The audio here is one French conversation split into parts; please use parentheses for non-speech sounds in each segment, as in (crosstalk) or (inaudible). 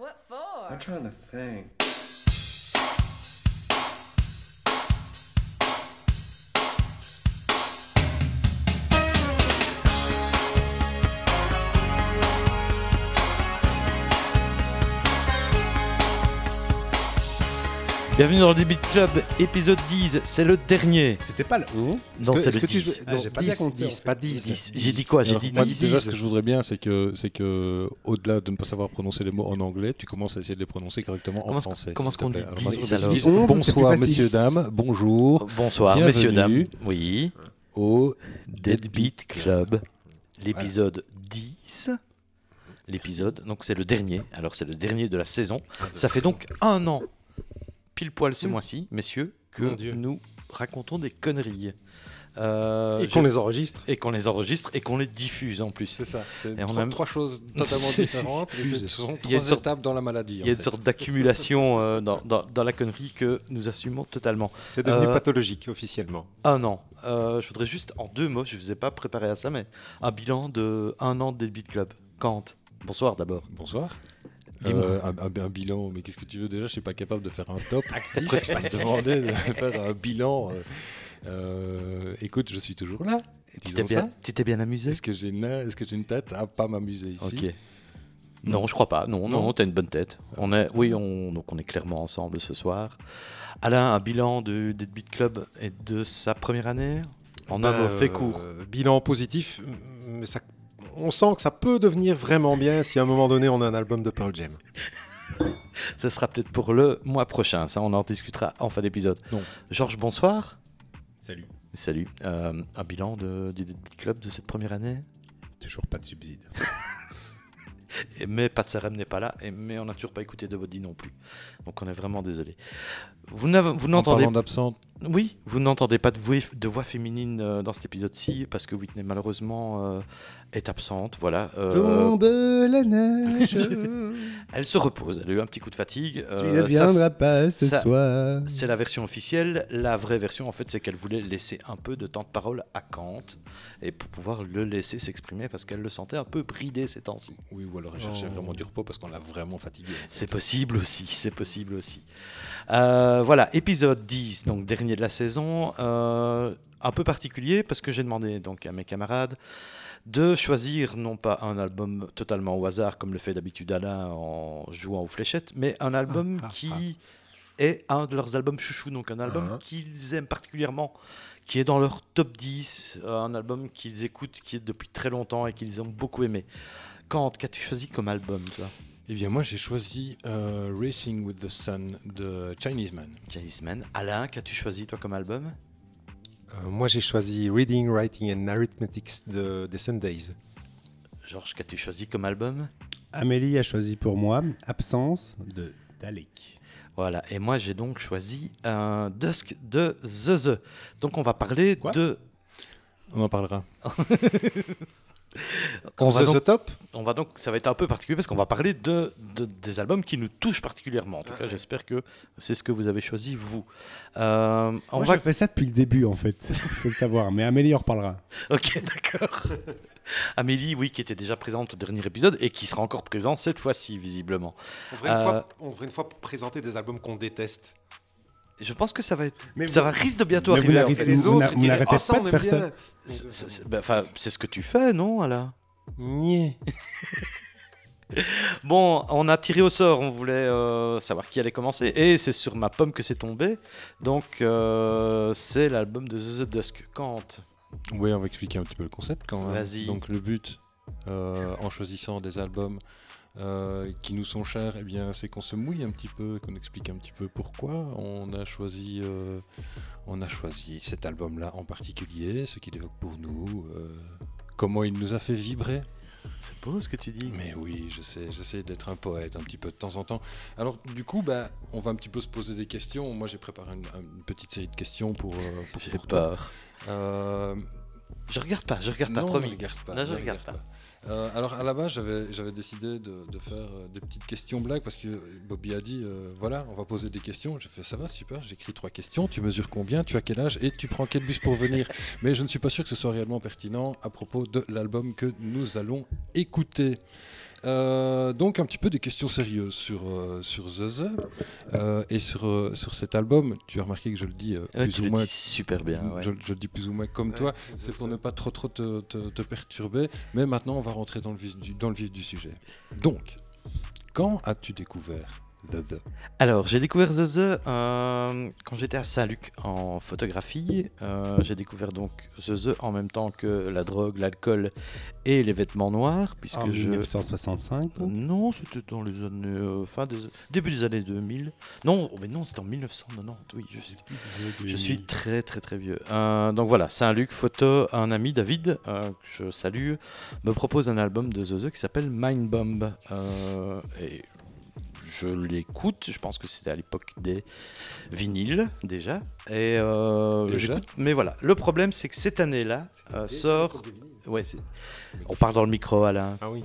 What for? I'm trying to think. Bienvenue dans le Debit Club, épisode 10, c'est le dernier. C'était pas le 11 Non, c'est le que tu 10. jouais- Ah, j'ai pas bien compté. 10, pas 10. 10. J'ai dit quoi J'ai dit moi, 10. déjà, ce que je voudrais bien, c'est que, c'est que, au-delà de ne pas savoir prononcer les mots en anglais, tu commences à essayer de les prononcer correctement Comment en français. comment est-ce qu'on dit Alors, 10, moi, je alors dis Dis 11, c'est Bonsoir, messieurs, dames. Bonjour Bonsoir, Bienvenue. messieurs, dames. Oui, au Deadbeat Club, l'épisode 10. L'épisode, donc c'est le dernier. Alors c'est le dernier de la saison. Ça fait donc un an, pile poil ce mois-ci, messieurs, que nous racontons des conneries. Euh, Et qu'on les enregistre. et qu'on les enregistre et qu'on les diffuse en plus. C'est ça, c'est trois, a- trois choses (laughs) totalement différentes. et Ce sont Il y a trois sorte- dans la maladie. Il y a une fait. sorte d'accumulation euh, dans, dans- dans la connerie que nous assumons totalement. C'est devenu Euh, pathologique officiellement. Un an. Euh, je voudrais juste, en deux mots, je ne vous ai pas préparé à ça, mais un bilan de un an de Deadbeat Club. Kant, bonsoir d'abord. Bonsoir. Dis-moi. Euh, un, un- un bilan, mais qu'est-ce que tu veux déjà? Je suis pas capable de faire un top. (laughs) Pourquoi tu vas me demander de (laughs) faire un bilan euh, euh, Écoute, je suis toujours là. Tu t'es bien, ça. tu t'es bien amusé? Est-ce que j'ai une, est-ce que j'ai une tête? À pas m'amuser ici Ok. Non, je crois pas. Non, non, Non. t'as une bonne tête. On est, oui, on, donc on est clairement ensemble ce soir. Alain, un bilan de Deadbeat Club et de sa première année? En un Ben, mot, fait euh, court. Bilan positif, mais ça, on sent que ça peut devenir vraiment bien si à un moment donné on a un album de Pearl Jam. Ce sera peut-être pour le mois prochain. Ça, on en discutera en fin d'épisode. Non. Georges, bonsoir. Salut. Salut. Euh, un bilan de, du Deadbeat Club de cette première année? Toujours pas de subside. (laughs) Et- Mais Pat Sarem n'est pas là, et, mais on n'a toujours pas écouté de Body non plus. Donc on est vraiment désolé. Vous n'entendez d'absente, Oui, vous n'entendez pas de voix, de voix féminine euh, dans cet épisode-ci parce que Whitney malheureusement euh, est absente. Voilà. euh, Tombe la neige, (laughs) elle se repose. Elle a eu un petit coup de fatigue. tu euh, ne ça, viendras pas ce ça- soir. c'est la version officielle. La vraie version, en fait, c'est qu'elle voulait laisser un peu de temps de parole à Kant et pour pouvoir le laisser s'exprimer parce qu'elle le sentait un peu bridé ces temps-ci. oui, ou alors elle cherchait Oh. vraiment du repos parce qu'on l'a vraiment fatigué. en fait. C'est possible aussi, c'est possible aussi. Euh, voilà, épisode 10, donc dernier de la saison, euh, un peu particulier parce que j'ai demandé donc à mes camarades de choisir non pas un album totalement au hasard comme le fait d'habitude Alain en jouant aux fléchettes, mais un album Ah, ah, qui est un de leurs albums chouchou, donc un album Ah. qu'ils aiment particulièrement, qui est dans leur top 10, euh, un album qu'ils écoutent, qui est depuis très longtemps et qu'ils ont beaucoup aimé. Quand qu'as-tu choisi comme album, toi? Eh bien, moi, j'ai choisi euh, Racing with the Sun de Chinese Man. Chinese Man. Alain, qu'as-tu choisi toi comme album? Euh, moi j'ai choisi Reading, Writing and Arithmetics de, des Sundays. Georges, qu'as-tu choisi comme album? Amélie a choisi pour moi Absence de Dalek. Voilà, et moi j'ai donc choisi un Dusk de The The. Donc on va parler Quoi? de... On en parlera. (laughs) On va, donc, top on va donc, ça va être un peu particulier parce qu'on va parler de, de- des albums qui nous touchent particulièrement. En tout cas, j'espère que c'est ce que vous avez choisi, vous. Euh, on Moi, va... je fais ça depuis le début, en fait. (laughs) Il faut le savoir. Mais Amélie en reparlera. Ok, d'accord. Amélie, oui, qui était déjà présente au dernier épisode et qui sera encore présente cette fois-ci, visiblement. on devrait, une Euh, fois, on devrait une fois présenter des albums qu'on déteste. Je pense que ça va être... Mais ça vous- va risque de bientôt Mais vous arriver. en fait. les vous autres, vous n'arrêtez pas de faire bien. ça. C'est- ben, enfin, c'est ce que tu fais, non, Alain? Niais. (laughs) Bon, on a tiré au sort, on voulait euh, savoir qui allait commencer, et c'est sur ma pomme que c'est tombé. Donc, euh, c'est l'album de The Dusk. Kant. Oui, on va expliquer un petit peu le concept quand même. Vas-y. Donc le but, euh, en choisissant des albums euh, qui nous sont chers, eh bien, c'est qu'on se mouille un petit peu, qu'on explique un petit peu pourquoi on a choisi, euh, on a choisi cet album-là en particulier, ce qu'il évoque pour nous, euh, comment il nous a fait vibrer. C'est beau ce que tu dis. Mais oui, je sais, j'essaie d'être un poète un petit peu de temps en temps. Alors du coup, bah, on va un petit peu se poser des questions. Moi, j'ai préparé une, une petite série de questions pour, euh, pour, peur. Euh, Je regarde pas, je regarde pas, non, promis. ne regarde pas. Là, je ne regarde pas. Euh, alors à la base, j'avais décidé de, de faire euh, des petites questions blagues parce que Bobby a dit euh, voilà, on va poser des questions. J'ai fait ça va, super, j'écris trois questions. Tu mesures combien? Tu as quel âge? Et tu prends quel bus pour venir? (laughs) Mais je ne suis pas sûr que ce soit réellement pertinent à propos de l'album que nous allons écouter. Euh, donc un petit peu des questions sérieuses sur, euh, sur The The. Euh, et sur, sur cet album, tu as remarqué que je le dis euh, Ouais, plus tu ou le moins dis super bien. ouais. Je, je le dis plus ou moins comme Ouais, toi, c'est pour ne pas trop trop te, te- te perturber. Mais maintenant, on va rentrer dans le vif du, dans le vif du sujet. Donc, quand as-tu découvert The The Alors, j'ai découvert The The euh, quand j'étais à Saint-Luc en photographie. Euh, j'ai découvert donc The The en même temps que la drogue, l'alcool et les vêtements noirs, puisque En je... 1965. Euh, Non, c'était dans les années euh, fin des début des années 2000. Non, oh, mais non, c'était en 1990. Oui, je suis, je suis très très très vieux. Donc voilà, Saint-Luc, photo, un ami David que je salue me propose un album de The The qui s'appelle Mind Bomb et je l'écoute. Je pense que c'était à l'époque des vinyles déjà. Et euh, Déjà j'écoute. Mais voilà, le problème c'est que cette année-là euh, sort. Ouais, c'est- on parle dans le micro, Alain. Ah oui.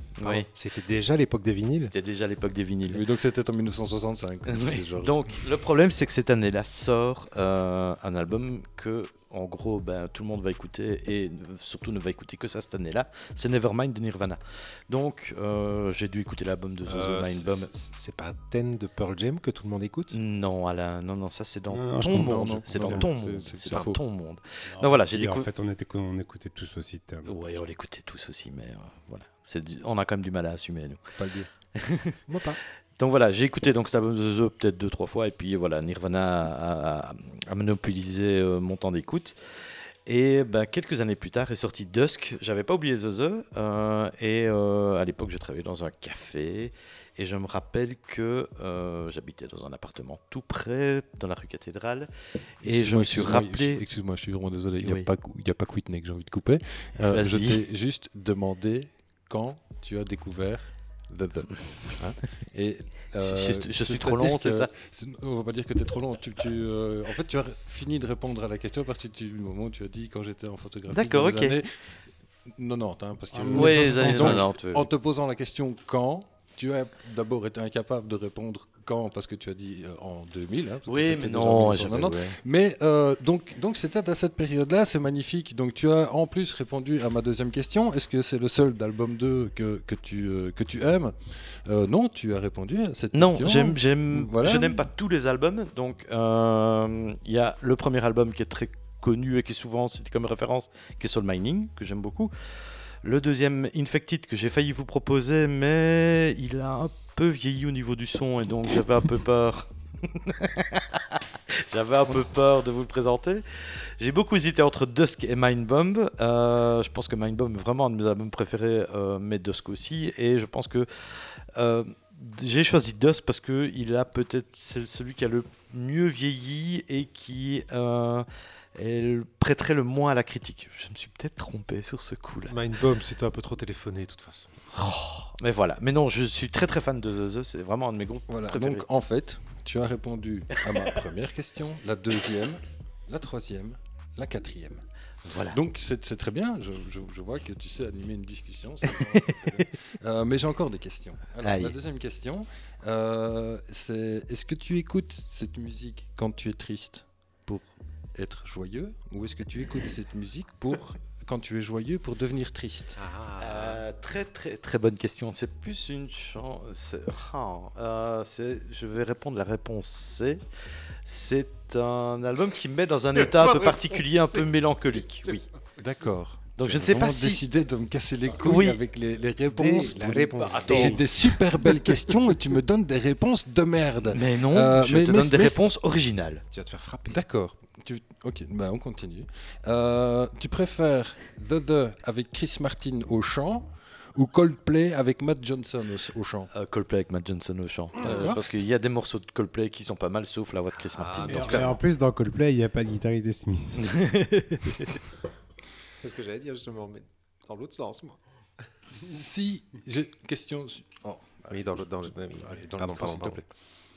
C'était déjà l'époque des vinyles. C'était déjà l'époque des vinyles. Oui, donc c'était en 1965. Oui. c'est genre- Donc le problème c'est que cette année-là sort euh, un album que en gros ben, tout le monde va écouter et surtout ne va écouter que ça cette année-là, c'est Nevermind de Nirvana. Donc euh, j'ai dû écouter l'album de The Euh, c'est- Bomb. c'est- C'est pas Ten de Pearl Jam que tout le monde écoute? Non Alain, non non ça c'est dans Non, non, ton monde, non, c'est non, dans non, ton monde, c'est- dans ton monde. Donc voilà, j'ai Si, En découvert. fait, on, était, on écoutait tous aussi. Ouais, on l'écoutait tous aussi, mais euh, voilà, du- on a quand même du mal à assumer nous. Pas le dire. (laughs) Moi pas. Donc voilà, j'ai écouté donc de The peut-être deux trois fois et puis voilà, Nirvana a, a- a monopolisé euh, mon temps d'écoute. Et ben, quelques années plus tard est sorti Dusk. J'avais pas oublié The The euh, et euh, à l'époque je travaillais dans un café et je me rappelle que euh, j'habitais dans un appartement tout près dans la rue Cathédrale et je me suis rappelé. Excuse-moi, je suis vraiment désolé. Il n'y Oui. a, pas a Whitney que j'ai envie de couper. Je t'ai juste demandé quand tu as découvert The The. Hein Et, euh, Je- je suis trop c'est-à-dire long, c'est ça On va pas dire que tu es trop long. Tu, tu, euh, en fait, tu as fini de répondre à la question à partir du moment où tu as dit quand j'étais en photographie. D'accord, ok. années 90, hein, parce que Ah, Ouais, les 1960, années donc, 90, oui. en te posant la question quand, tu as d'abord été incapable de répondre quand parce que tu as dit euh, en 2000. hein, Oui, mais non, 1990. j'avais- ouais. Mais euh, donc, donc c'était à cette période-là, c'est magnifique. Donc tu as en plus répondu à ma deuxième question. Est-ce que c'est le seul d'album 2 que, que, tu, euh, que tu aimes? Euh, Non, tu as répondu à cette Non, question. j'aime, j'aime, Voilà. je n'aime pas tous les albums. Donc, euh, il y a le premier album qui est très connu et qui est souvent cité comme référence, qui est Soul Mining, que j'aime beaucoup. Le deuxième, Infected, que j'ai failli vous proposer, mais il a un peu vieilli au niveau du son et donc j'avais un peu peur. (laughs) J'avais un peu peur de vous le présenter. J'ai beaucoup hésité entre Dusk et Mind Bomb. Euh, je pense que Mind Bomb est vraiment un de mes albums préférés, euh, mais Dusk aussi. Et je pense que euh, j'ai choisi Dusk parce que il a peut-être c'est celui qui a le mieux vieilli et qui prêterait le moins à la critique. Je me suis peut-être trompé sur ce coup-là. Mind Bomb, c'était un peu trop téléphoné de toute façon. Mais voilà. Mais non, je suis très très fan de The The. C'est vraiment un de mes groupes Voilà. préférés. Donc en fait, tu as répondu à ma (laughs) première question, la deuxième, la troisième, la quatrième. voilà. Donc c'est très bien, je, je- je vois que tu sais animer une discussion. (laughs) Euh, mais j'ai encore des questions. Alors, Aïe. la deuxième question, euh, c'est est-ce que tu écoutes cette musique quand tu es triste pour être joyeux ou est-ce que tu écoutes cette musique pour quand tu es joyeux pour devenir triste? Euh, très très très bonne question. C'est plus une chance. je vais répondre la réponse C. C'est un album qui me met dans un (laughs) état un peu particulier, un peu mélancolique. Oui. D'accord. Donc Tu je ne sais pas si. décidé de me casser les couilles Oui. avec les, les réponses. la réponse. Bah, attends. J'ai des super belles questions et tu me donnes des réponses de merde. Mais non, Euh, je mais- te mais- donne des mais- réponses originales. Tu vas te faire frapper. D'accord. Tu... Ok, bah on continue. Euh, tu préfères The The avec Chris Martin au chant ou Coldplay avec Matt Johnson au, au chant? Euh, Coldplay avec Matt Johnson au chant. Euh, parce qu'il y a des morceaux de Coldplay qui sont pas mal, sauf la voix de Chris Martin. Donc, et en plus, dans Coldplay, il n'y a pas de guitariste des Smiths. (laughs) C'est ce que j'allais dire justement, mais dans l'autre sens, moi. Si j'ai question oh, Oui, dans le. Dans le oui, allez, dans le pardon, micro, pardon, s'il te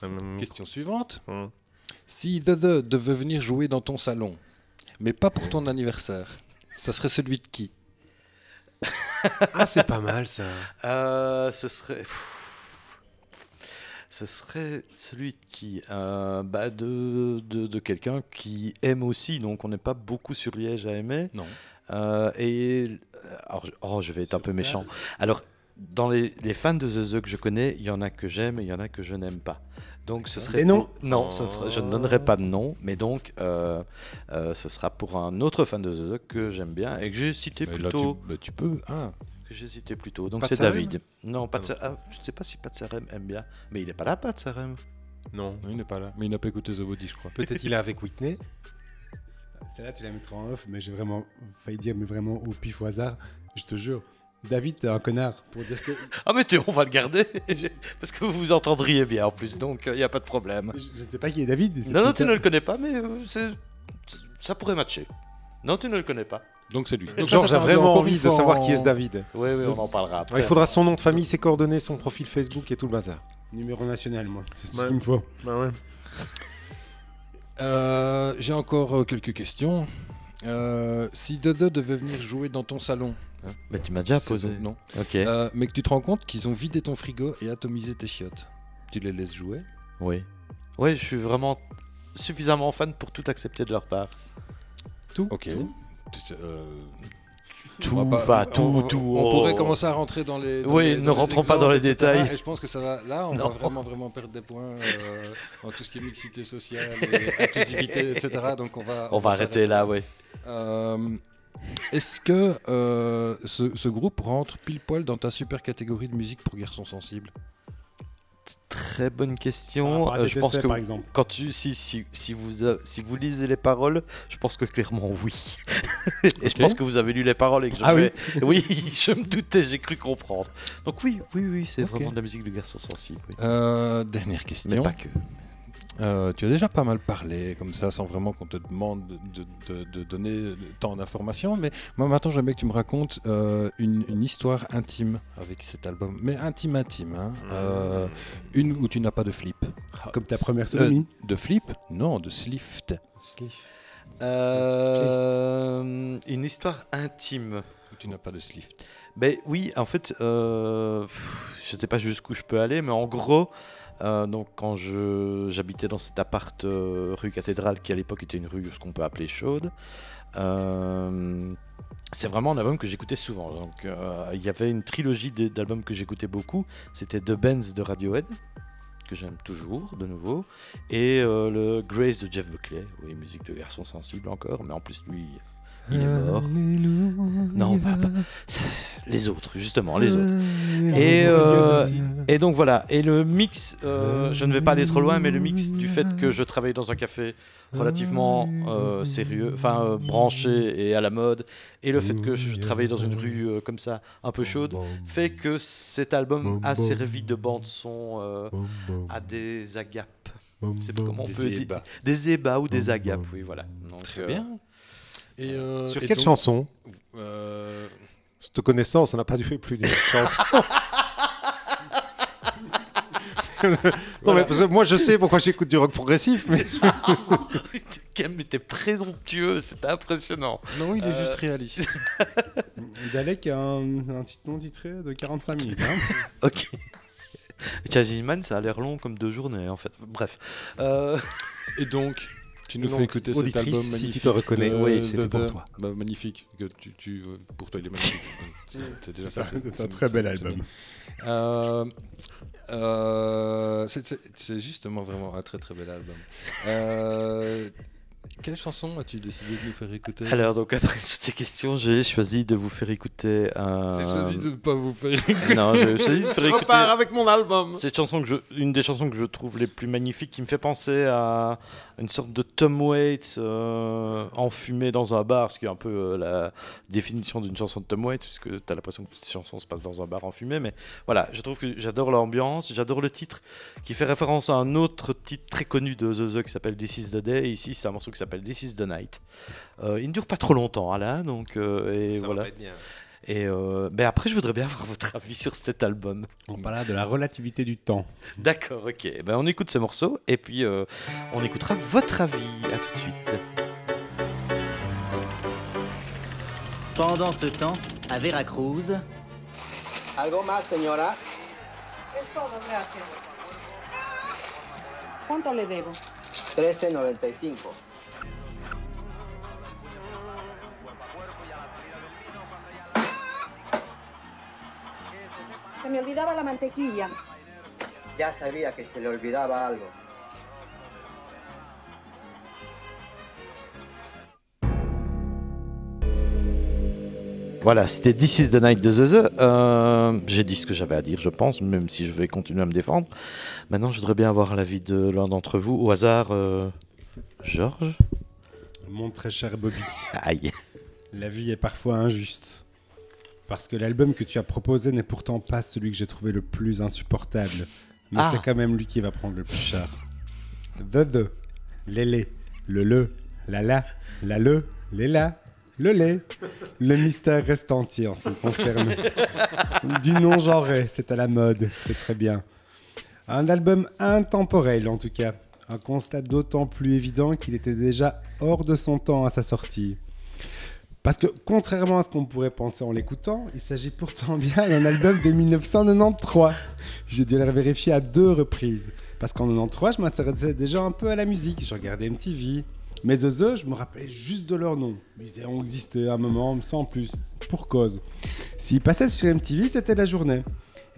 pardon. plaît. Question suivante. hum. Si The The devait venir jouer dans ton salon, mais pas pour ton anniversaire, ça serait celui de qui? Ah, c'est pas mal ça. Euh, ce serait. Ce serait celui qui? euh, bah, de de, de quelqu'un qui aime aussi. Donc on n'est pas beaucoup sur Liège à aimer. Non. Euh, et. Alors, je- oh, je vais être un peu méchant. Alors, dans les, les fans de The The que je connais, il y en a que j'aime et il y en a que je n'aime pas. Donc ce serait Des noms pour- Non, ce sera- je ne donnerai pas de nom, mais donc euh, euh, ce sera pour un autre fan de The The que j'aime bien et que j'ai cité Mais plus là, tu, tôt. bah, tu peux. Ah, Que j'ai cité plus tôt. Donc c'est David. Non, pas de Ah ah, je ne sais pas si Pat Sarem aime bien, mais il n'est pas là, Pat Sarem. Non. non, il n'est pas là. Mais il n'a pas écouté The Body, je crois. Peut-être il est avec Whitney. Celle-là, tu la mettras en off, mais j'ai vraiment failli dire, mais vraiment au pif au hasard. Je te jure. David, t'es un connard. Pour dire que. (laughs) Ah mais tu- on va le garder (laughs) parce que vous vous entendriez bien en plus, donc il n'y a pas de problème. Je, je ne sais pas qui est David. Non, non, tu ne le connais pas, mais euh, ça pourrait matcher. Non, tu ne le connais pas. Donc c'est lui. Donc Georges a vraiment envie de savoir en- qui est ce David. Oui, oui, on en parlera après. Ouais, il faudra son nom de famille, ses coordonnées, son profil Facebook et tout le bazar. Numéro national, moi. C'est Ouais. ce qu'il me faut. Euh, J'ai encore euh, quelques questions. Euh, si Dodo devait venir jouer dans ton salon, hein, Mais tu m'as déjà posé. non, Ok. Euh, mais que tu te rends compte qu'ils ont vidé ton frigo et atomisé tes chiottes, tu les laisses jouer Oui. Oui, je suis vraiment suffisamment fan pour tout accepter de leur part. Ok. Tu- euh, Tout, on va pas- va, on- tout, on, tout. On oh. pourrait commencer à rentrer dans les. dans Oui, les- ne dans rentrons pas dans les etc. détails. Et je pense que ça va. Là, on Non. va vraiment, vraiment perdre des points euh, en tout ce qui est mixité sociale, et inclusivité, etc. Donc on va. On va arrêter là, oui. Euh, Est-ce que euh, ce, ce groupe rentre pile poil dans ta super catégorie de musique pour garçons sensibles? Très bonne question. Euh, je pense que par exemple. quand tu, si, si, si, vous, a- si vous lisez les paroles, je pense que clairement oui. (laughs) et je pense que vous avez lu les paroles et que je Ah oui. (laughs) je me doutais, j'ai cru comprendre. Donc oui, oui, oui, c'est vraiment de la musique de garçon sensible. oui. Euh, Dernière Mais question. pas que. Euh, tu as déjà pas mal parlé comme ça, sans vraiment qu'on te demande de, de- de donner tant d'informations. Mais moi, maintenant, j'aimerais que tu me racontes euh, une, une histoire intime avec cet album. Mais intime, intime. hein. Euh, une où tu n'as pas de flip. Comme ta première sodomie. De flip? Non, de slift. Euh, une histoire intime. Où tu n'as pas de slift. Ben oui, en fait, euh, je sais pas jusqu'où je peux aller, mais en gros, euh, donc quand j'habitais dans cet appart euh, rue Cathédrale, qui à l'époque était une rue ce qu'on peut appeler chaude, euh, c'est vraiment un album que j'écoutais souvent. Donc il y avait une trilogie d'albums que j'écoutais beaucoup. C'était The Benz de Radiohead que j'aime toujours de nouveau et le Grace de Jeff Buckley. Oui, musique de garçon sensible encore, mais en plus lui, il est mort. Non, pas, pas- les autres, justement, les autres. Et, euh, et donc voilà, et le mix, euh, je ne vais pas aller trop loin, mais le mix du fait que je travaille dans un café relativement euh, sérieux, enfin euh, branché et à la mode, et le fait que je travaille dans une rue euh, comme ça, un peu chaude, fait que cet album a servi de bande son euh, à des agapes. Je sais pas comment on Des peut dire. ébats. Des ébats ou des agapes, oui, voilà. Donc, Très euh, bien. Et, euh, Sur et quelle donc, chanson euh, Te connaissant, ça n'a pas dû faire plus d'une (laughs) chanson. non, mais parce que moi je sais pourquoi j'écoute du rock progressif, mais Cam (laughs) était présomptueux, c'était impressionnant. Non, il est Euh, juste réaliste. (laughs) Dalek a un, un petit nom titré de 45 minutes. hein. Ok. Man, ça a l'air long comme deux journées en fait. Bref. Euh, Et donc, tu nous fais écouter cet album si magnifique. tu te reconnais, de- oui, de- c'était pour de- toi. Bah, magnifique. Que tu, tu, euh, pour toi, il est magnifique. (laughs) C'est- déjà ça. C'est un très bel album. Euh, euh, c'est- justement vraiment un très très bel album. Euh, quelle chanson as-tu décidé de nous faire écouter Alors donc après toutes ces questions, j'ai choisi de vous faire écouter un. J'ai choisi de ne pas vous faire écouter. (laughs) Non, j'ai choisi de vous faire je écouter. repars avec mon album. Cette chanson que je, une des chansons que je trouve les plus magnifiques, qui me fait penser à une sorte de Tom Waits euh, enfumé dans un bar, ce qui est un peu euh, la définition d'une chanson de Tom Waits, puisque tu as l'impression que toutes ces chansons se passent dans un bar enfumé. Mais voilà, je trouve que j'adore l'ambiance, j'adore le titre, qui fait référence à un autre titre très connu de The The qui s'appelle This Is the Day. Et ici, c'est un morceau qui s'appelle This Is the Night. Euh, il ne dure pas trop longtemps, Alain, donc euh, et Ça va voilà. pas être bien. Et euh, ben après, je voudrais bien avoir votre avis sur cet album. On parle de la relativité du temps. D'accord, ok. Ben, on écoute ce morceau et puis euh, on écoutera votre avis. À tout de suite. Pendant ce temps, à Veracruz, ¿Algo más, señora? Es todo, gracias. ¿Cuánto le debo? 13.95. Se me olvidaba la mantequilla. Ya sabía que se le olvidaba algo. Voilà, c'était This is the Night de ZZ. Euh, J'ai dit ce que j'avais à dire, je pense, même si je vais continuer à me défendre. Maintenant, je voudrais bien avoir l'avis de l'un d'entre vous. Au hasard, euh, Georges Mon très cher Bobby, Aïe. la vie est parfois injuste. Parce que l'album que tu as proposé n'est pourtant pas celui que j'ai trouvé le plus insupportable. Mais Ah. c'est quand même lui qui va prendre le plus cher. The The, l'élé, le le, la la, la le, les la, le lait. Le mystère reste entier en ce qui me concerne. du non genré, c'est à la mode, c'est très bien. Un album intemporel en tout cas. Un constat d'autant plus évident qu'il était déjà hors de son temps à sa sortie. Parce que contrairement à ce qu'on pourrait penser en l'écoutant, il s'agit pourtant bien d'un album de 1993. J'ai dû le vérifier à deux reprises. Parce qu'en 93, je m'intéressais déjà un peu à la musique. Je regardais MTV. Mais The The, je me rappelais juste de leur nom. Ils ont existé un moment, sans plus, pour cause. S'ils passaient sur MTV, c'était la journée.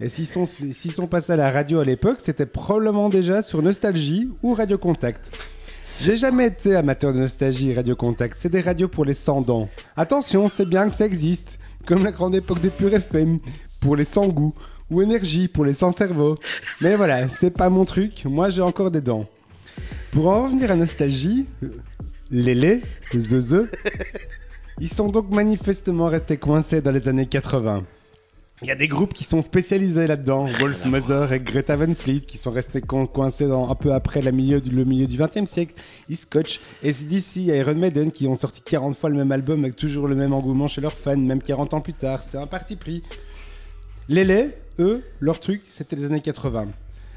Et s'ils sont passés à la radio à l'époque, c'était probablement déjà sur Nostalgie ou Radio Contact. J'ai jamais été amateur de nostalgie Radio Contact. C'est des radios pour les sans dents. Attention, c'est bien que ça existe. Comme la grande époque de Pure FM, pour les sans goût. Ou Énergie, pour les sans cerveau. Mais voilà, c'est pas mon truc. Moi, j'ai encore des dents. Pour en revenir à Nostalgie, euh, Lélé, Zeze, ils sont donc manifestement restés coincés dans les années 80. Il y a des groupes qui sont spécialisés là-dedans, Wolf Mother et Greta Van Fleet, qui sont restés co- coincés dans, un peu après la milieu du, le milieu du 20e siècle. Il y a Iron Maiden qui ont sorti 40 fois le même album avec toujours le même engouement chez leurs fans, même 40 ans plus tard. C'est un parti pris. Les eux, leur truc, c'était les années 80.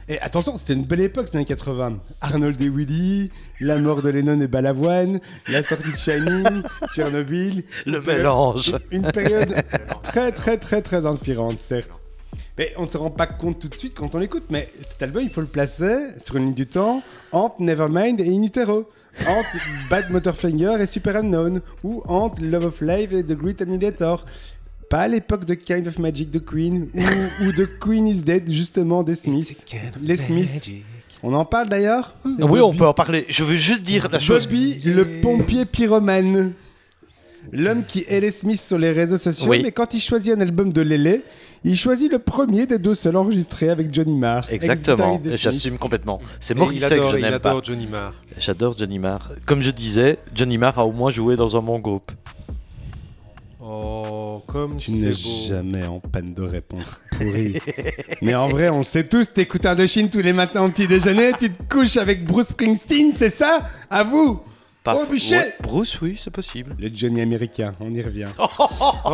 Et attention, c'était une belle époque, les années 80. Arnold et Willy, la mort de Lennon et Balavoine, la sortie de Shining, (laughs) Tchernobyl. Le mélange. Une période très, très, très, très inspirante, certes. Mais on ne se rend pas compte tout de suite quand on l'écoute. Mais cet album, il faut le placer sur une ligne du temps entre Nevermind et In Utero. Entre Bad Motorfinger et Super Unknown. Ou entre Love of Life et The Great Annihilator. Pas à l'époque de Kind of Magic de Queen ou, ou de Queen is Dead, justement, des Smiths. Les Smiths. On en parle d'ailleurs Oui, on peut en parler. Je veux juste dire la chose. Bobby, le pompier pyromane. L'homme qui est les Smiths sur les réseaux sociaux, Oui. mais quand il choisit un album de Lélé, il choisit le premier des deux seuls enregistrés avec Johnny Marr. Exactement, j'assume complètement. C'est Morrissey que je n'aime pas. adore Johnny Marr. J'adore Johnny Marr. Comme je disais, Johnny Marr a au moins joué dans un bon groupe. Oh, comme Tu n'es jamais en panne de réponse pourrie. (laughs) mais en vrai, on sait tous, t'écoutes un de Chine tous les matins au petit déjeuner, tu te couches avec Bruce Springsteen, c'est ça? À vous Pas- Oh, Ouais, Bruce, oui, c'est possible. Le Johnny américain, on y revient. Oh,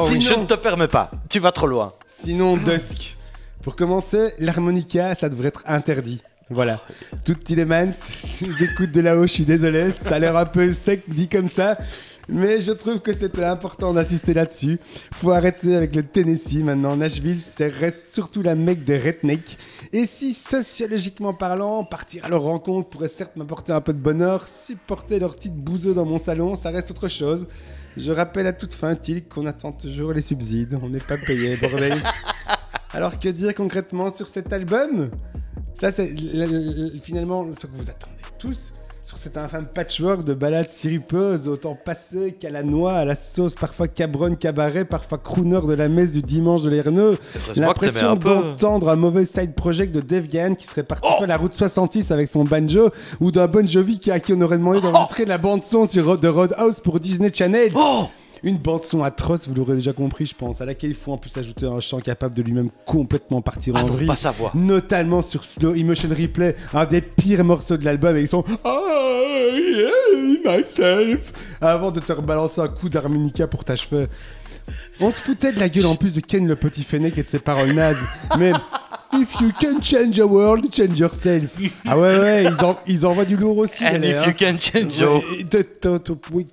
oui, Sinon- je ne te permets pas. Tu vas trop loin. Sinon, Dusk. Pour commencer, l'harmonica, ça devrait être interdit. Voilà. Tout Tillemans, si vous écoutez de là-haut, je suis désolé, ça a l'air un peu sec dit comme ça. Mais je trouve que c'était important d'insister là-dessus. Faut arrêter avec le Tennessee maintenant. Nashville, ça reste surtout la mecque des rednecks. Et si, sociologiquement parlant, partir à leur rencontre pourrait certes m'apporter un peu de bonheur, supporter leur petite bouseux dans mon salon, ça reste autre chose. Je rappelle à toute fin utile qu'on attend toujours les subsides. On n'est pas payé, (laughs) bordel. Alors que dire concrètement sur cet album? Ça, c'est finalement ce que vous attendez tous sur cet infâme patchwork de ballades sirupeuses, autant passées qu'à la noix, à la sauce, parfois cabronne, cabaret, parfois crooner de la messe du dimanche de t'aimais L'impression un peu. d'entendre un mauvais side project de Dave Gahan qui serait parti faire la route 66 avec son banjo, ou d'un Bon Jovi qui, à qui on aurait demandé d'enregistrer la bande-son sur Road- de Roadhouse pour Disney Channel. Une bande son atroce, vous l'aurez déjà compris, je pense, à laquelle il faut en plus ajouter un chant capable de lui-même complètement partir Ah en vrille. pas savoir. Notamment sur Slow Emotion Replay, un des pires morceaux de l'album avec son I am myself avant de te rebalancer un coup d'harmonica pour t'achever. On se foutait de la gueule en plus de Ken le petit fennec et de ses paroles nazes. Mais if you can change the world, change yourself. Ah ouais ouais, ils, en- ils envoient du lourd aussi. And if hein. you can change your...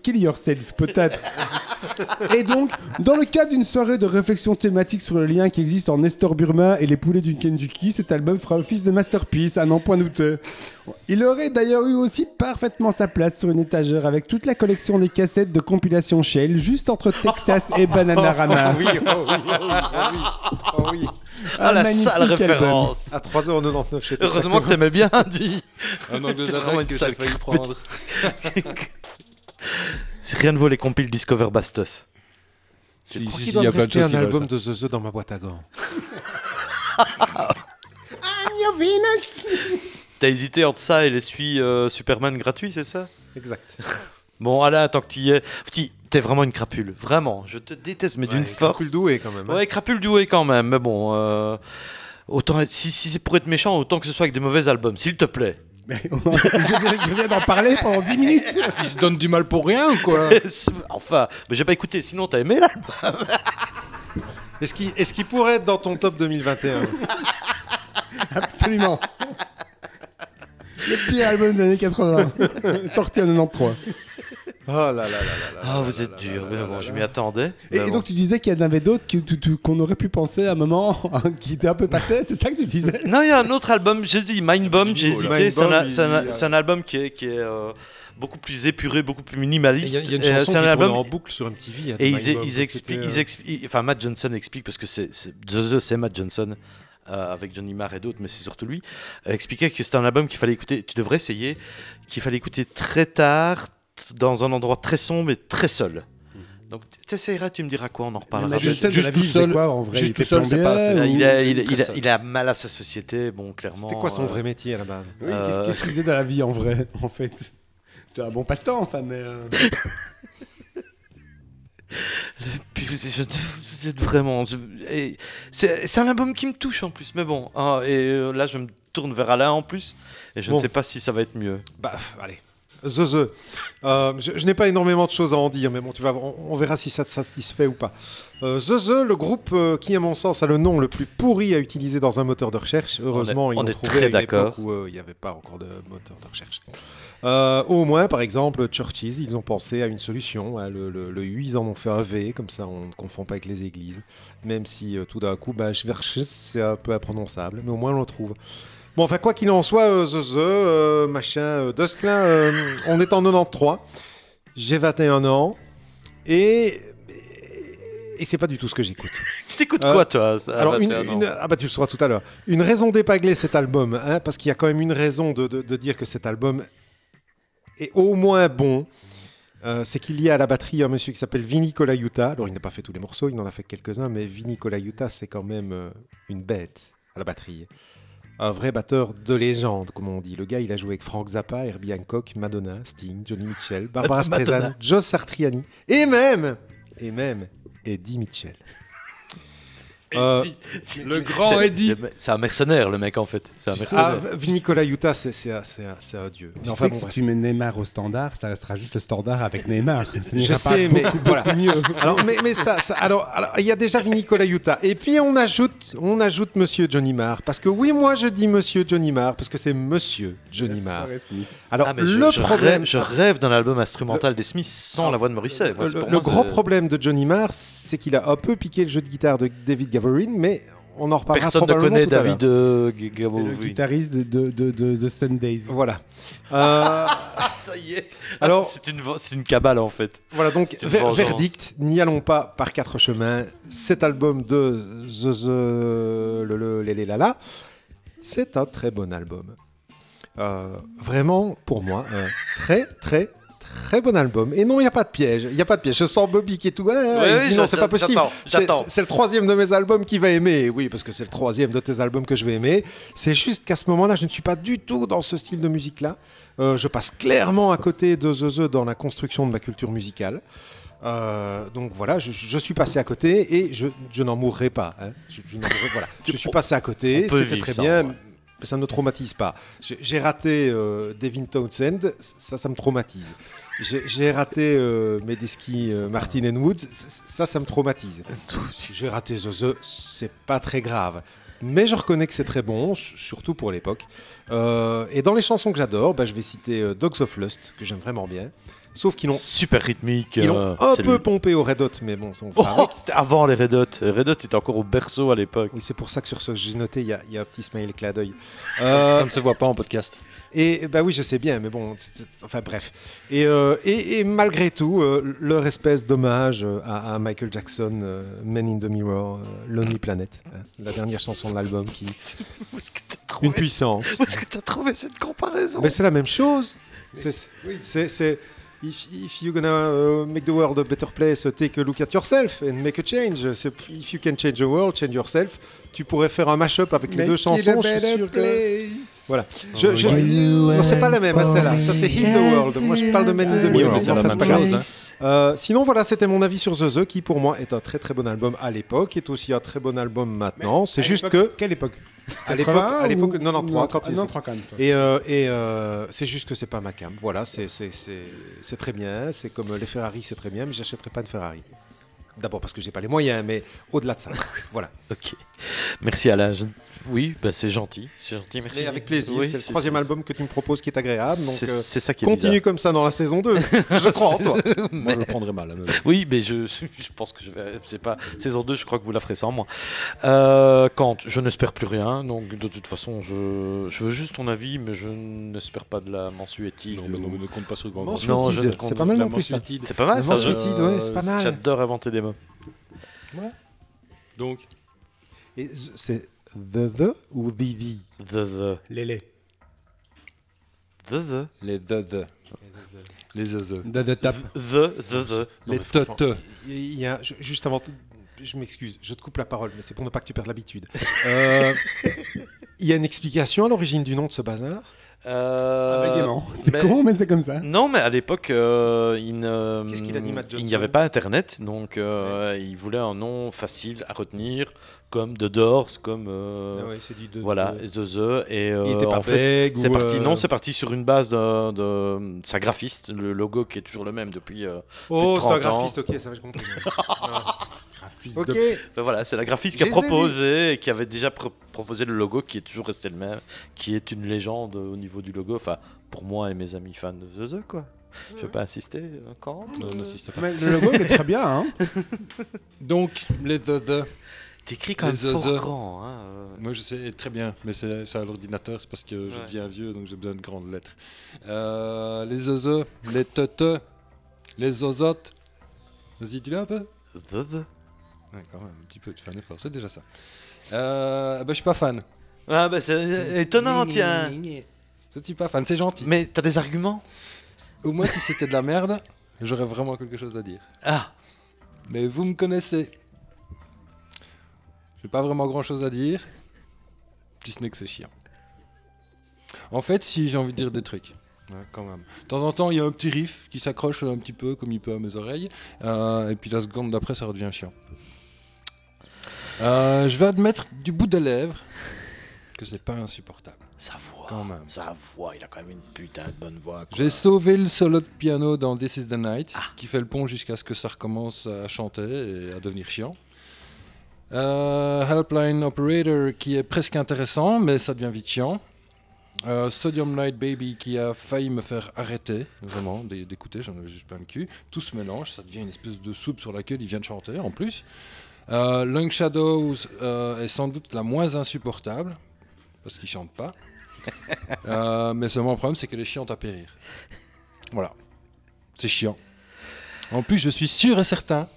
Kill yourself, peut-être. et donc, dans le cadre d'une soirée de réflexion thématique sur le lien qui existe en Nestor Burma et les poulets du Kentucky, cet album fera office de masterpiece, à n'en point douter. Il aurait d'ailleurs eu aussi parfaitement sa place sur une étagère avec toute la collection des cassettes de compilation Shell, juste entre Texas et Bananarama. (laughs) Oh oui, oh oui, oh oui, oh oui, oh oui. Ah, la sale album. référence À 3h99 chez Heureusement que t'aimais bien, dit Un angle C'est de vraiment une que failli prendre. C'est rien de vaut les compiles Discover Bastos. Je Si, crois si, qu'il si, il y doit a plein de rester un album de The The dans ma boîte à gants. (laughs) (laughs) T'as hésité entre ça et les suies euh, Superman gratuits, c'est ça? Exact. (laughs) Bon, Alain, tant que t'y es. Petit, T'es vraiment une crapule. Vraiment, je te déteste, mais d'une force. Crapule doué quand même. hein. Ouais, crapule doué quand même, mais bon. euh, Autant être- si, si c'est pour être méchant, autant que ce soit avec des mauvais albums, s'il te plaît. (laughs) Mais je, viens d'en parler pendant 10 minutes. (laughs) Il se donne du mal pour rien ou quoi? Enfin, mais j'ai pas écouté, sinon t'as aimé l'album Est-ce qu'il est-ce qu'il pourrait être dans ton top 2021 Absolument. Le pire album des années 80. (laughs) Sorti en 93. Oh là là là là là. Ah, vous êtes dur, mais bon, je m'y attendais. Et, donc tu disais qu'il y en avait d'autres qu'on aurait pu penser à un moment qui était un peu passé, (laughs) c'est ça que tu disais? Non, il y a un autre album, j'ai dit Mind Bomb, j'ai hésité. C'est un, album qui est, qui est euh, beaucoup plus épuré, beaucoup plus minimaliste. il y a une euh, chanson c'est qui un tourne album en boucle sur MTV. hein, Et ils, expliquent, ils euh, expliquent- enfin Matt Johnson explique parce que c'est c'est- The The, c'est Matt Johnson euh, avec Johnny Marr et d'autres, mais c'est surtout lui. euh, expliquait que c'était un album qu'il fallait écouter. Tu devrais essayer, qu'il fallait écouter très tard, dans un endroit très sombre et très seul. Donc tu essayeras, tu me diras quoi, on en reparlera. Mais juste- tout seul- quoi en vrai juste tout seul, c'est pas ou- il, a, il, a- Très il a- seul. il a mal à sa société, bon, clairement. C'était quoi son euh, vrai métier à la base? Oui, qu'est-ce Euh, qu'est-ce qu'il faisait dans la vie en vrai, (laughs) en fait? C'était un bon passe-temps, ça, mais. euh, (laughs) je- vous êtes vraiment. C'est un album qui me touche en plus, mais bon. hein, et euh, là, je me tourne vers Alain en plus, et je Bon. ne sais pas si ça va être mieux. Bah, allez. The The. Euh, je je n'ai pas énormément de choses à en dire, mais bon, tu vas, voir, on, on verra si ça te satisfait ou pas. Euh, The The, le groupe euh, qui, à mon sens, a le nom le plus pourri à utiliser dans un moteur de recherche. Heureusement, On est- ils on l'ont est trouvé très à une d'accord. époque où euh, il n'y avait pas encore de moteur de recherche. Au moins, par exemple, Churches, ils ont pensé à une solution. hein, le, le, le U, ils en ont fait un V, comme ça on ne confond pas avec les églises. Même si tout d'un coup, bah, c'est un peu imprononçable, mais au moins on le trouve. Bon, enfin, quoi qu'il en soit, euh, The The, euh, machin, euh, Dusk, là, euh, on est en 93. J'ai 21 ans. Et. Et c'est pas du tout ce que j'écoute. (laughs) T'écoutes Euh, quoi, toi Alors, une, 21 ans une- ah bah tu le sauras tout à l'heure. Une raison d'épingler cet album, hein, parce qu'il y a quand même une raison de, de- de dire que cet album est au moins bon. euh, c'est qu'il y a à la batterie un monsieur qui s'appelle Vinny Colaiuta. Alors, il n'a pas fait tous les morceaux, il en a fait quelques-uns, mais Vinny Colaiuta, c'est quand même euh, une bête à la batterie. Un vrai batteur de légende, comme on dit. Le gars, il a joué avec Frank Zappa, Herbie Hancock, Madonna, Sting, Johnny Mitchell, Barbara Streisand. Joe Sartriani, et même, et même, Eddie Mitchell. Euh, Le grand Eddie. C'est un mercenaire, le mec, en fait. C'est un mercenaire. Ah, Colaiuta, c'est un- dieu. Tu Mais enfin, sais que bon, si bref. tu mets Neymar au standard, ça restera juste le standard avec Neymar. (laughs) Ça Je pas sais, mais voilà. mieux. Alors, mais, mais ça, ça- alors, alors, il y a déjà Vinny Colaiuta. Et puis, on ajoute, on ajoute Monsieur Johnny Marr. Parce que oui, moi, je dis Monsieur Johnny Marr, parce que c'est Monsieur Johnny Marr. Alors, Ah, mais le je problème... rêve, je rêve d'un album instrumental des Smiths sans la voix de Morrissey. Le, gros problème de Johnny Marr, c'est qu'il a un peu piqué le jeu de guitare de David Mais on en reparlera Personne ne connaît tout David euh, G- C'est le guitariste de, de, de, de The Sundays. Voilà. (laughs) Euh, Ah, ça y est. Alors- Alors, c'est une, une cabale en fait. Voilà, donc ver- verdict, n'y allons pas par quatre chemins. Cet album de The The le, le, les, les, la, la, c'est un très bon album. Euh, vraiment, pour moi, un très très très bon album. Et non, il n'y a pas de piège. Il n'y a pas de piège. Je sens Bobby qui est tout. Ah, Ouais, il se dit non, c'est pas possible. C'est- le troisième de mes albums qu'il va aimer. Oui, parce que c'est le troisième de tes albums que je vais aimer. C'est juste qu'à ce moment-là, je ne suis pas du tout dans ce style de musique-là. Euh, je passe clairement à côté de The The dans la construction de ma culture musicale. Euh, donc voilà, je, je suis passé à côté et je, je n'en mourrai pas. hein. Je, je n'en mourrai- voilà. (laughs) je suis passé à côté, c'était très sans, bien, ouais. mais ça ne me traumatise pas. J'ai j'ai raté euh, Devin Townsend, ça, ça me traumatise. J'ai raté euh, Medeski, euh, Martin and Woods, ça, ça me traumatise. J'ai raté The The, c'est pas très grave. Mais je reconnais que c'est très bon, surtout pour l'époque. Euh, et dans les chansons que j'adore, bah, je vais citer euh, Dogs of Lust, que j'aime vraiment bien. Sauf qu'ils l'ont Super rythmique. ils l'ont euh, un peu lui. pompé au Red Hot, mais bon, ça on Oh, fera c'était avant les Red Hot. Red Hot étaient encore au berceau à l'époque. Oui, c'est pour ça que sur ce j'ai noté, il y, a- il y a un petit smile clin d'œil. (laughs) Ça Euh, ne se voit pas en podcast. et bah oui, je sais bien, mais bon, enfin bref. Et, euh, et, et malgré tout, euh, leur espèce d'hommage à, à Michael Jackson, euh, Men in the Mirror, euh, Lonely Planet, hein, la dernière chanson de l'album qui (laughs) Où est-ce que t'as une trouvé, puissance. où est-ce que t'as trouvé cette comparaison? Mais c'est la même chose. C'est if, if you're gonna uh, make the world a better place, uh, take a look at yourself and make a change. C'est- If you can change the world, change yourself. Tu pourrais faire un mash-up avec les deux chansons. Je suis sûr que... Voilà. Je, je- Non, c'est pas la même, hein, celle-là. Ça, c'est Heal the World. Moi, je parle de Men in the Mirror. mais c'est la Enfin, même pas grave. chose, hein. Euh, sinon, voilà, c'était mon avis sur The The, qui pour moi est un très très bon album à l'époque, est aussi un très bon album maintenant. C'est juste que Quelle époque à l'époque, à l'époque 93, quand ils Non, sont- 93 quand même. et, euh, et euh, c'est juste que c'est pas ma cam. Voilà, c'est très bien. C'est comme les Ferrari, c'est très bien, mais j'achèterai pas une Ferrari. D'abord parce que j'ai pas les moyens, mais au-delà de ça. (laughs) voilà. Ok. Merci Alain. Je- Oui, bah, c'est gentil. C'est gentil, merci. Mais avec plaisir. Oui, c'est le troisième album que tu me proposes qui est agréable. Donc C'est euh, c'est ça qui est continue bizarre. comme ça dans la saison 2. (laughs) je crois en toi. (laughs) Moi, je le prendrais mal. hein, mais- Oui, mais je, je pense que je vais. C'est pas saison 2, je crois que vous la ferez sans moi. Euh, Kant, je n'espère plus rien, donc de toute façon, je, je veux juste ton avis, mais je n'espère pas de la mensuétide. Non, mais non, mais ne compte pas sur le grand. Non, je ne compte c'est pas mal non plus. C'est pas mal La mensuétide, ouais, c'est pas mal. J'adore inventer des Donc, Et c'est The The ou The The? The the Lélé. the the les the the. Les the the. De the top. the the the. Les te te. Il y a, je- juste avant tout, je m'excuse, je te coupe la parole, mais c'est pour ne pas que tu perdes l'habitude. (laughs) Euh, Il y a une explication à l'origine du nom de ce bazar Euh, Ah. C'est mais- con, mais c'est comme ça. Non, mais à l'époque, euh, il n'y avait pas Internet, donc euh, il voulait un nom facile à retenir, comme The Doors, comme euh, Ah ouais, c'est du de- voilà, de- The The. Et euh, Il était pas en fait, c'est parti. euh, Non, c'est parti sur une base de, de sa graphiste, le logo qui est toujours le même depuis. euh, Oh, c'est un 30 ans. graphiste, ok, ça va, je comprends. (laughs) Graphiste ok. de- voilà, c'est la graphiste qui a proposé et qui avait déjà pro- proposé le logo, qui est toujours resté le même, qui est une légende au niveau du logo. Enfin, pour moi et mes amis fans de The The, quoi. Je vais pas insister, euh, quand Non, n'insiste pas. Mais le logo, est très bien. Hein. (laughs) Donc, les the the. T'écris quand même Les fort The The. grand. Hein, euh. Moi, je sais très bien, mais c'est à l'ordinateur, c'est parce que je deviens vieux, donc j'ai besoin de grandes lettres. Euh, les zozo, les te les zozotes. Vas-y, dis-le un peu. The The. Ouais, quand même, un petit peu, tu fais un effort, c'est déjà ça. Euh, bah, je suis pas fan. Ah bah c'est étonnant, tiens. Je suis pas fan, c'est gentil. Mais t'as des arguments? Au moins, si c'était de la merde, j'aurais vraiment quelque chose à dire. Ah, Mais vous me connaissez. J'ai pas vraiment grand chose à dire. Si ce n'est que c'est chiant. En fait, si j'ai envie de dire des trucs. Ouais, quand même. De temps en temps, il y a un petit riff qui s'accroche un petit peu comme il peut à mes oreilles. euh, et puis la seconde d'après, ça redevient chiant. Euh, je vais admettre du bout des lèvres que c'est pas insupportable. sa voix. Quand même. Sa voix, il a quand même une putain de bonne voix. J'ai sauvé le solo de piano dans This is the Night, qui fait le pont jusqu'à ce que ça recommence à chanter et à devenir chiant. Euh, Helpline Operator qui est presque intéressant, mais ça devient vite chiant. Euh, Sodium Light Baby qui a failli me faire arrêter, vraiment, d'é- d'écouter, j'en avais juste plein le cul. Tout se mélange, ça devient une espèce de soupe sur laquelle il vient de chanter en plus. Euh, Long Shadows euh, est sans doute la moins insupportable, parce qu'il chante pas. (laughs) Euh, mais seulement le problème, c'est qu'elle est chiante à périr. Voilà. C'est chiant. En plus, je suis sûr et certain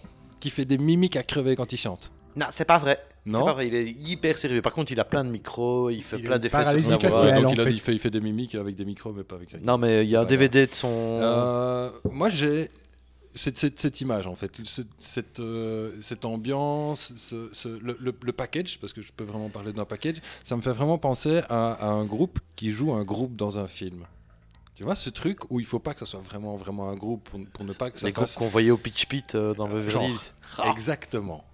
qu'il fait des mimiques à crever quand il chante. Non, c'est pas vrai. Non C'est pas vrai, il est hyper sérieux. Par contre, il a plein de micros, il fait Il plein est d'effets sur faciale, voix. En donc il, a- fait. il fait, il fait des mimiques avec des micros, mais pas avec. Non, mais il y a un Voilà. DVD de son. Euh, moi, j'ai cette, cette- cette image, en fait, Ce- cette, euh, cette ambiance, ce- ce- le, le- le package, parce que je peux vraiment parler d'un package, ça me fait vraiment penser à, à un groupe qui joue un groupe dans un film. Tu vois, ce truc où il faut pas que ça soit vraiment, vraiment un groupe pour, pour ne pas que ça Les groupes qu'on voyait au Pitch Pit euh, dans Beverly. Hills. Ah, Exactement.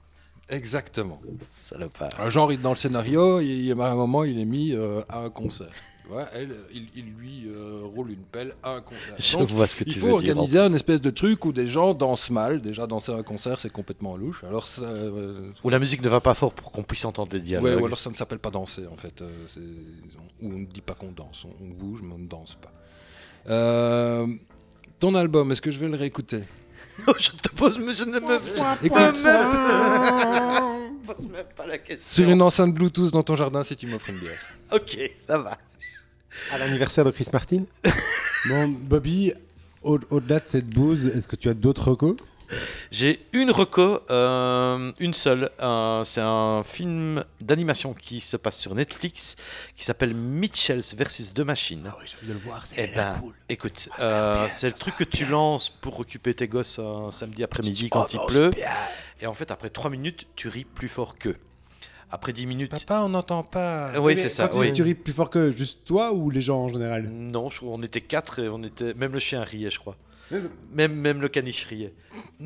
Exactement. salopard. Un genre, dans le scénario, il, il- à un moment, il est mis euh, à un concert. Elle, il, il lui euh, roule une pelle à un concert. Je Donc, vois ce que il tu faut veux dire. en organiser un espèce de truc où des gens dansent mal. Déjà, danser à un concert, c'est complètement louche. Alors, ça, euh, Où la musique ne va pas fort pour qu'on puisse entendre les ouais, dialogues. ou alors ça ne s'appelle pas danser, en fait. Euh, Ou on ne dit pas qu'on danse. On, on bouge, mais on ne danse pas. Euh, Ton album, est-ce que je vais le réécouter? (laughs) Je te pose, mais je ne me Écoute, (laughs) pose même pas la question. sur une enceinte Bluetooth dans ton jardin si tu m'offres une bière. Ok, ça va. À l'anniversaire de Chris Martin (laughs) Bon, Bobby, au- au-delà de cette bouse, est-ce que tu as d'autres recos? J'ai une reco, euh, une seule. Euh, c'est un film d'animation qui se passe sur Netflix qui s'appelle Mitchells versus The Machine. oui, j'ai envie de le voir, Eh ben, écoute, euh, c'est le truc que tu lances pour occuper tes gosses un samedi après-midi quand il pleut. Et en fait, après 3 minutes, tu ris plus fort qu'eux. Après 10 minutes. Papa, on n'entend pas. oui, Mais c'est ça. Oui. tu ris plus fort que juste toi ou les gens en général Non, je, on était 4 et on était. Même le chien riait, je crois. Même- Même, même le caniche riait. (laughs)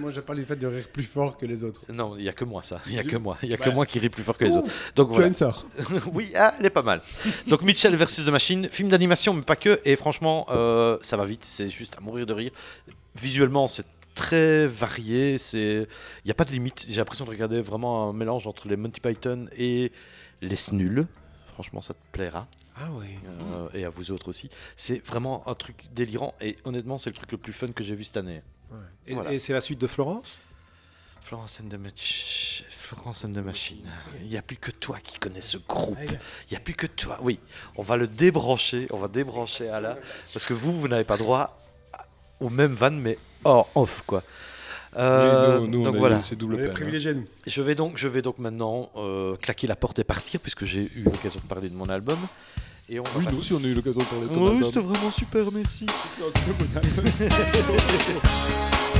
Moi, je parle du fait de rire plus fort que les autres. Non, il n'y a que moi, ça. Il n'y a que moi. Il n'y a que Ouais. moi qui rit plus fort que les Ouh, autres. Donc Tu as voilà. une sœur. (laughs) oui, ah, elle est pas mal. Donc Mitchell versus The Machine, film d'animation, mais pas que. Et franchement, euh, ça va vite. C'est juste à mourir de rire. Visuellement, c'est très varié. C'est, il n'y a pas de limite. J'ai l'impression de regarder vraiment un mélange entre les Monty Python et les Snuls. Franchement, ça te plaira. Ah oui. Euh, et à vous autres aussi. C'est vraiment un truc délirant. Et honnêtement, c'est le truc le plus fun que j'ai vu cette année. Et, Voilà. et c'est la suite de Florence? Florence and the, Mach- Florence and the Machine. Il n'y a plus que toi qui connais ce groupe. Il n'y a plus que toi. Oui, on va le débrancher. On va débrancher à. Parce que vous, vous n'avez pas droit au même van, mais hors off, quoi. Euh, nous, nous, donc voilà. c'est double peine. hein. nous. Je vais donc, je vais donc maintenant euh, claquer la porte et partir, puisque j'ai eu l'occasion de parler de mon album. Et on va Oui, nous aussi, on a eu l'occasion de parler de ton Oui, album. c'était vraiment super, merci. (laughs) (laughs)